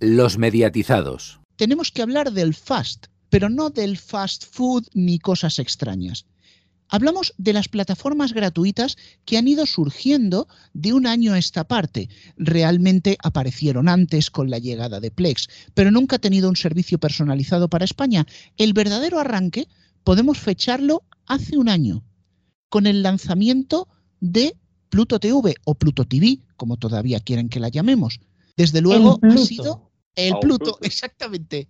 Los mediatizados. Tenemos que hablar del fast, pero no del fast food ni cosas extrañas. Hablamos de las plataformas gratuitas que han ido surgiendo de un año a esta parte. Realmente aparecieron antes con la llegada de Plex, pero nunca ha tenido un servicio personalizado para España. El verdadero arranque podemos fecharlo hace un año, con el lanzamiento de Pluto TV o Pluto TV, como todavía quieren que la llamemos. Desde luego ha sido el Oh, Pluto, Pluto. exactamente.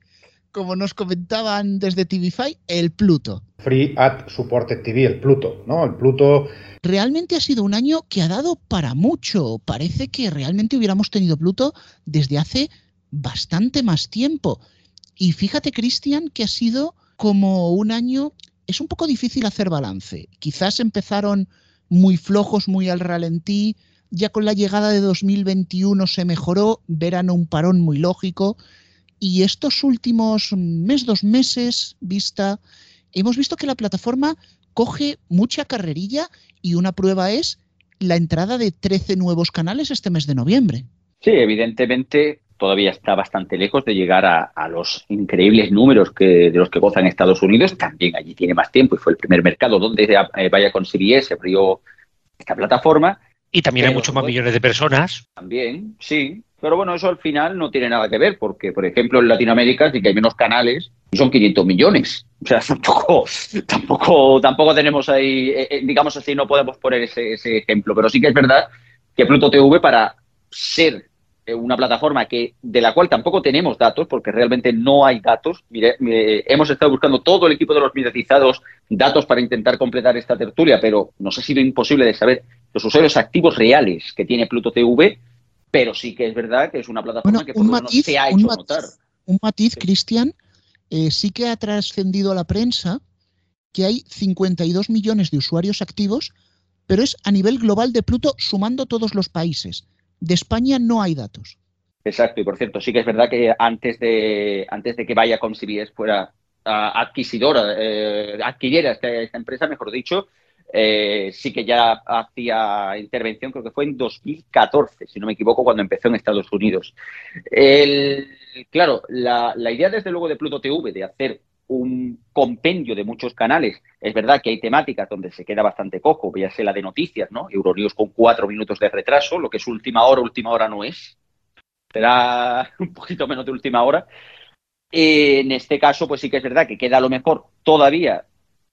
Como nos comentaban desde TVFi, el Pluto. Free Ad Supported TV, el Pluto, ¿no? El Pluto Realmente ha sido un año que ha dado para mucho. Parece que realmente hubiéramos tenido Pluto desde hace bastante más tiempo. Y fíjate, Cristian, que ha sido como un año. Es un poco difícil hacer balance. Quizás empezaron muy flojos, muy al ralentí. Ya con la llegada de 2021 se mejoró. Verano un parón muy lógico. Y estos últimos mes, dos meses, vista, hemos visto que la plataforma coge mucha carrerilla y una prueba es la entrada de 13 nuevos canales este mes de noviembre. Sí, evidentemente todavía está bastante lejos de llegar a, los increíbles números que, de los que gozan Estados Unidos. También allí tiene más tiempo y fue el primer mercado donde eh, vaya con CBS abrió esta plataforma. Y también hay muchos más millones de personas. También, sí. Pero bueno, eso al final no tiene nada que ver, porque, por ejemplo, en Latinoamérica sí que hay menos canales y son 500 millones. O sea, tampoco, tampoco, tampoco tenemos ahí, eh, eh, digamos así, no podemos poner ese, ese ejemplo. Pero sí que es verdad que Pluto TV, para ser eh, una plataforma que de la cual tampoco tenemos datos, porque realmente no hay datos. Mire, mire, hemos estado buscando todo el equipo de los mediatizados datos para intentar completar esta tertulia, pero nos ha sido imposible de saber los usuarios activos reales que tiene Pluto TV, pero sí que es verdad que es una plataforma Bueno, que por un lo menos matiz, se ha un hecho matiz, notar. un matiz, Sí. Cristian, eh, sí que ha trascendido a la prensa que hay 52 millones de usuarios activos, pero es a nivel global de Pluto sumando todos los países. De España no hay datos. Exacto, y por cierto, sí que es verdad que antes de, antes de que vaya con CBS fuera adquisidora, eh, adquiriera esta, esta empresa, mejor dicho, eh, sí que ya hacía intervención, creo que fue en 2014, si no me equivoco, cuando empezó en Estados Unidos. Claro, la, idea desde luego de Pluto TV de hacer un compendio de muchos canales, es verdad que hay temáticas donde se queda bastante cojo, ya sea la de noticias, ¿no? Euronews con cuatro minutos de retraso, lo que es última hora, última hora no es será un poquito menos de última hora. En este caso, pues sí que es verdad que queda a lo mejor todavía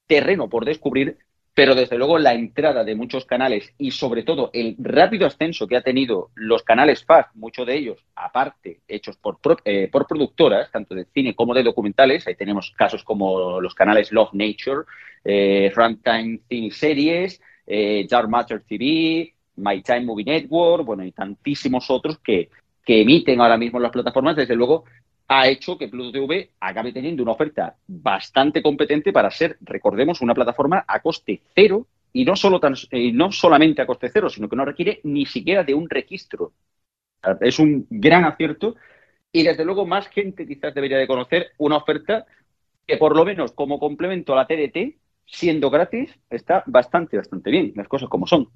terreno por descubrir, pero desde luego la entrada de muchos canales y sobre todo el rápido ascenso que ha tenido los canales FAST, muchos de ellos, aparte, hechos por, eh, por productoras, tanto de cine como de documentales, ahí tenemos casos como los canales Love Nature, eh, Runtime Cine Series, eh, Dark Matter TV, My Time Movie Network, bueno, y tantísimos otros que, que emiten ahora mismo las plataformas, desde luego ha hecho que Pluto TV acabe teniendo una oferta bastante competente para ser, recordemos, una plataforma a coste cero y no, solo eh, no solamente a coste cero, sino que no requiere ni siquiera de un registro. Es un gran acierto y desde luego más gente quizás debería de conocer una oferta que por lo menos como complemento a la TDT, siendo gratis, está bastante, bastante bien, las cosas como son.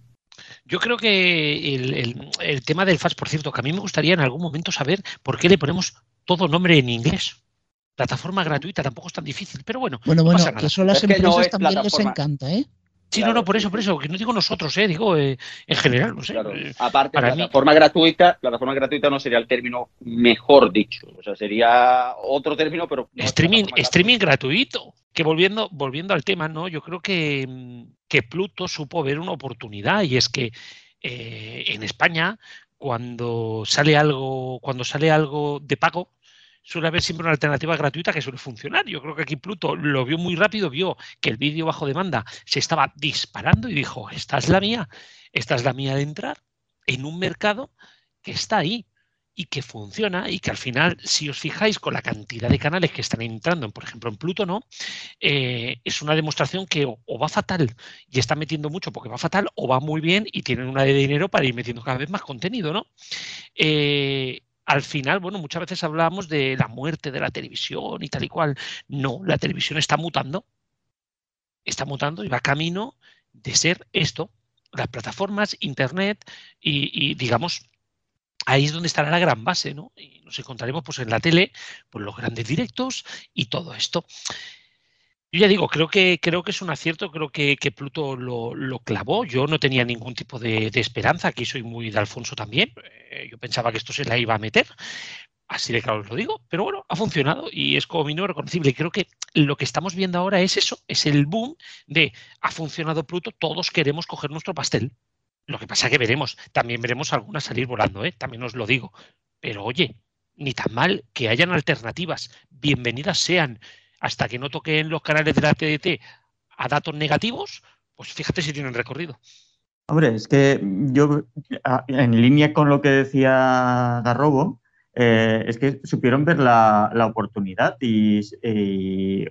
Yo creo que el, el- el tema del FAS, por cierto, que a mí me gustaría en algún momento saber por qué le ponemos todo nombre en inglés. Plataforma gratuita tampoco es tan difícil, pero bueno, Bueno, no bueno, pasa nada. que eso a las Es que no empresas es también les encanta, ¿eh? Sí, Claro, no, no, por eso, por eso, que no digo nosotros, eh, digo eh, en general, no sé. Claro. eh, Aparte, para mí- plataforma gratuita, plataforma gratuita no sería el término mejor dicho. O sea, sería otro término, pero. no streaming, streaming gratuito. Que volviendo, volviendo al tema, ¿no? Yo creo que, que Pluto supo ver una oportunidad y es que eh, en España, cuando sale algo, cuando sale algo de pago, suele haber siempre una alternativa gratuita que suele funcionar. Yo creo que aquí Pluto lo vio muy rápido, vio que el vídeo bajo demanda se estaba disparando y dijo, esta es la mía, esta es la mía de entrar en un mercado que está ahí y que funciona y que al final, si os fijáis con la cantidad de canales que están entrando, en, por ejemplo, en Pluto, ¿no? Eh, es una demostración que o, o va fatal y está metiendo mucho porque va fatal, o va muy bien y tienen una de dinero para ir metiendo cada vez más contenido, ¿no? Eh, al final, bueno, muchas veces hablamos de la muerte de la televisión y tal y cual. No, la televisión está mutando, está mutando y va camino de ser esto, las plataformas, Internet y, digamos, ahí es donde estará la gran base, ¿no? Y nos encontraremos pues en la tele, pues los grandes directos y todo esto. Yo ya digo, creo que, creo que es un acierto, creo que, Pluto lo, clavó. Yo no tenía ningún tipo de, esperanza, aquí soy muy de Alfonso también. Eh, yo pensaba que esto se la iba a meter, así de claro os lo digo, pero bueno, ha funcionado y es como mínimo reconocible. Y creo que lo que estamos viendo ahora es eso, es el boom de ha funcionado Pluto, todos queremos coger nuestro pastel. Lo que pasa que veremos, también veremos algunas salir volando, ¿eh? también os lo digo. Pero oye, ni tan mal que hayan alternativas, bienvenidas sean hasta que no toquen los canales de la TDT a datos negativos, pues fíjate si tienen recorrido. Hombre, es que yo, en línea con lo que decía Garrobo, eh, es que supieron ver la, oportunidad y,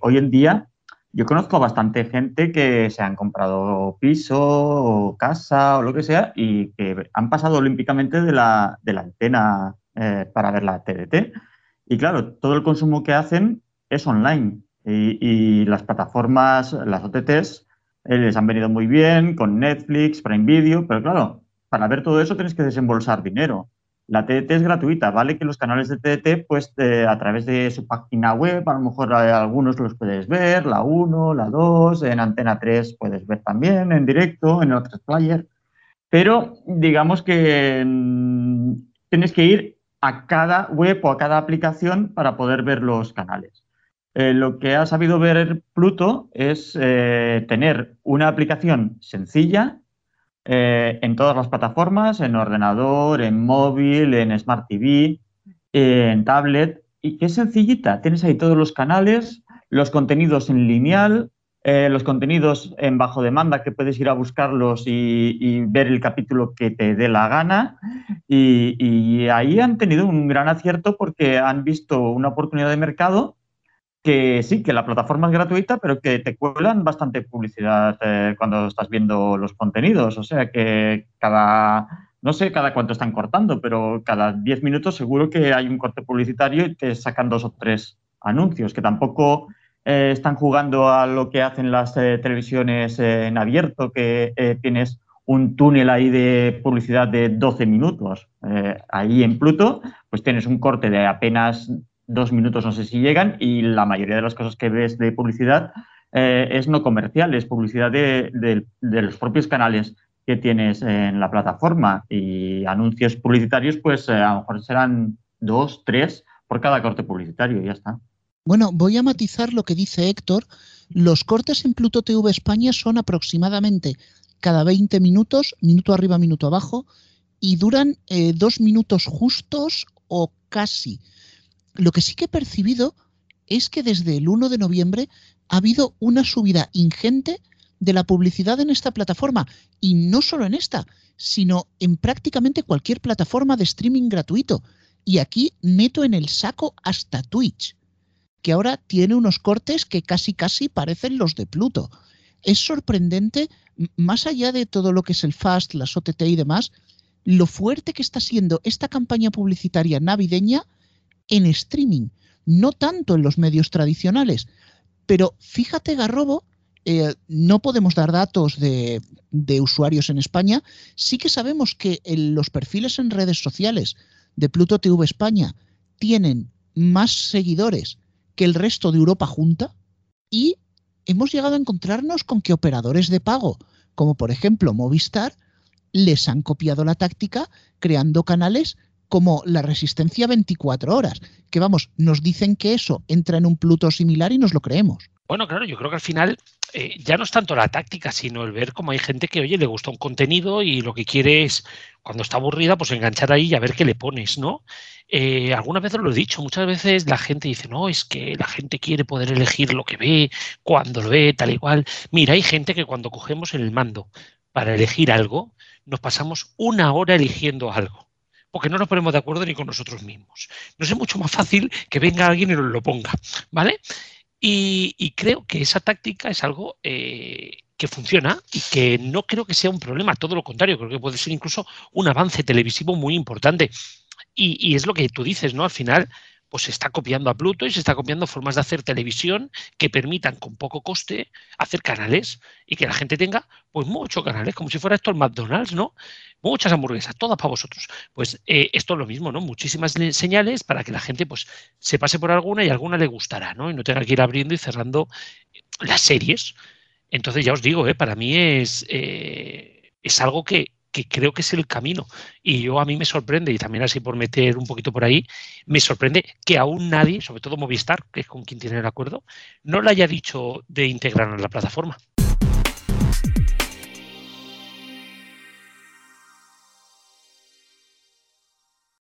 hoy en día yo conozco bastante gente que se han comprado piso o casa o lo que sea y que han pasado olímpicamente de la, antena eh, para ver la TDT. Y claro, todo el consumo que hacen es online. Y, las plataformas, las OTTs, eh, les han venido muy bien con Netflix, Prime Video, pero claro, para ver todo eso tienes que desembolsar dinero. La TDT es gratuita, ¿vale? Que los canales de TDT, pues a través de su página web, a lo mejor algunos los puedes ver, la 1, la 2, en Antena 3 puedes ver también en directo, en otros player. Pero digamos que mm, tienes que ir a cada web o a cada aplicación para poder ver los canales. Eh, lo que ha sabido ver Pluto es eh, tener una aplicación sencilla eh, en todas las plataformas, en ordenador, en móvil, en Smart TV, en tablet, y que es sencillita. Tienes ahí todos los canales, los contenidos en lineal, los contenidos en bajo demanda que puedes ir a buscarlos y, ver el capítulo que te dé la gana. y, ahí han tenido un gran acierto porque han visto una oportunidad de mercado que sí, que la plataforma es gratuita, pero que te cuelan bastante publicidad eh, cuando estás viendo los contenidos. O sea que cada, no sé cada cuánto están cortando, pero cada 10 minutos seguro que hay un corte publicitario y te sacan dos o tres anuncios, que tampoco eh, están jugando a lo que hacen las eh, televisiones en abierto, que tienes un túnel ahí de publicidad de 12 minutos. ahí en Pluto, pues tienes un corte de apenas dos minutos no sé si llegan y la mayoría de las cosas que ves de publicidad eh, es no comercial, es publicidad de, los propios canales que tienes en la plataforma y anuncios publicitarios pues eh, a lo mejor serán dos, tres por cada corte publicitario y ya está. Bueno, voy a matizar lo que dice Héctor. Los cortes en Pluto TV España son aproximadamente cada 20 minutos, minuto arriba, minuto abajo, y duran eh, dos minutos justos o casi. Lo que sí que he percibido es que desde el 1 de noviembre ha habido una subida ingente de la publicidad en esta plataforma. Y no solo en esta, sino en prácticamente cualquier plataforma de streaming gratuito. Y aquí meto en el saco hasta Twitch, que ahora tiene unos cortes que casi casi parecen los de Pluto. Es sorprendente, más allá de todo lo que es el Fast, las OTT y demás, lo fuerte que está siendo esta campaña publicitaria navideña en streaming, no tanto en los medios tradicionales. Pero fíjate, Garrobo, eh, no podemos dar datos de, usuarios en España. Sí que sabemos que los perfiles en redes sociales de Pluto TV España tienen más seguidores que el resto de Europa junta y hemos llegado a encontrarnos con que operadores de pago, como por ejemplo Movistar, les han copiado la táctica creando canales como la resistencia 24 horas, que vamos, nos dicen que eso entra en un Pluto similar y nos lo creemos. Bueno, claro, yo creo que al final eh, ya no es tanto la táctica, sino el ver cómo hay gente que, oye, le gusta un contenido y lo que quiere es, cuando está aburrida, pues enganchar ahí y a ver qué le pones, ¿no? Eh, algunas veces lo he dicho, muchas veces la gente dice, no, es que la gente quiere poder elegir lo que ve, cuando lo ve, tal y cual. Mira, hay gente que cuando cogemos el mando para elegir algo, nos pasamos una hora eligiendo algo porque no nos ponemos de acuerdo ni con nosotros mismos. Nos es mucho más fácil que venga alguien y nos lo ponga, ¿vale? Y, creo que esa táctica es algo eh, que funciona y que no creo que sea un problema, todo lo contrario, creo que puede ser incluso un avance televisivo muy importante. Y, y, es lo que tú dices, ¿no? Al final, pues se está copiando a Pluto y se está copiando formas de hacer televisión que permitan con poco coste hacer canales y que la gente tenga pues muchos canales, como si fuera esto el McDonald's, ¿no? Muchas hamburguesas, todas para vosotros. Pues eh, esto es lo mismo, ¿no? Muchísimas señales para que la gente pues se pase por alguna y alguna le gustará, ¿no? Y no tenga que ir abriendo y cerrando las series. Entonces ya os digo, ¿eh? para mí es, eh, es algo que, que creo que es el camino. Y yo a mí me sorprende, y también así por meter un poquito por ahí, me sorprende que aún nadie, sobre todo Movistar, que es con quien tiene el acuerdo, no le haya dicho de integrar en la plataforma.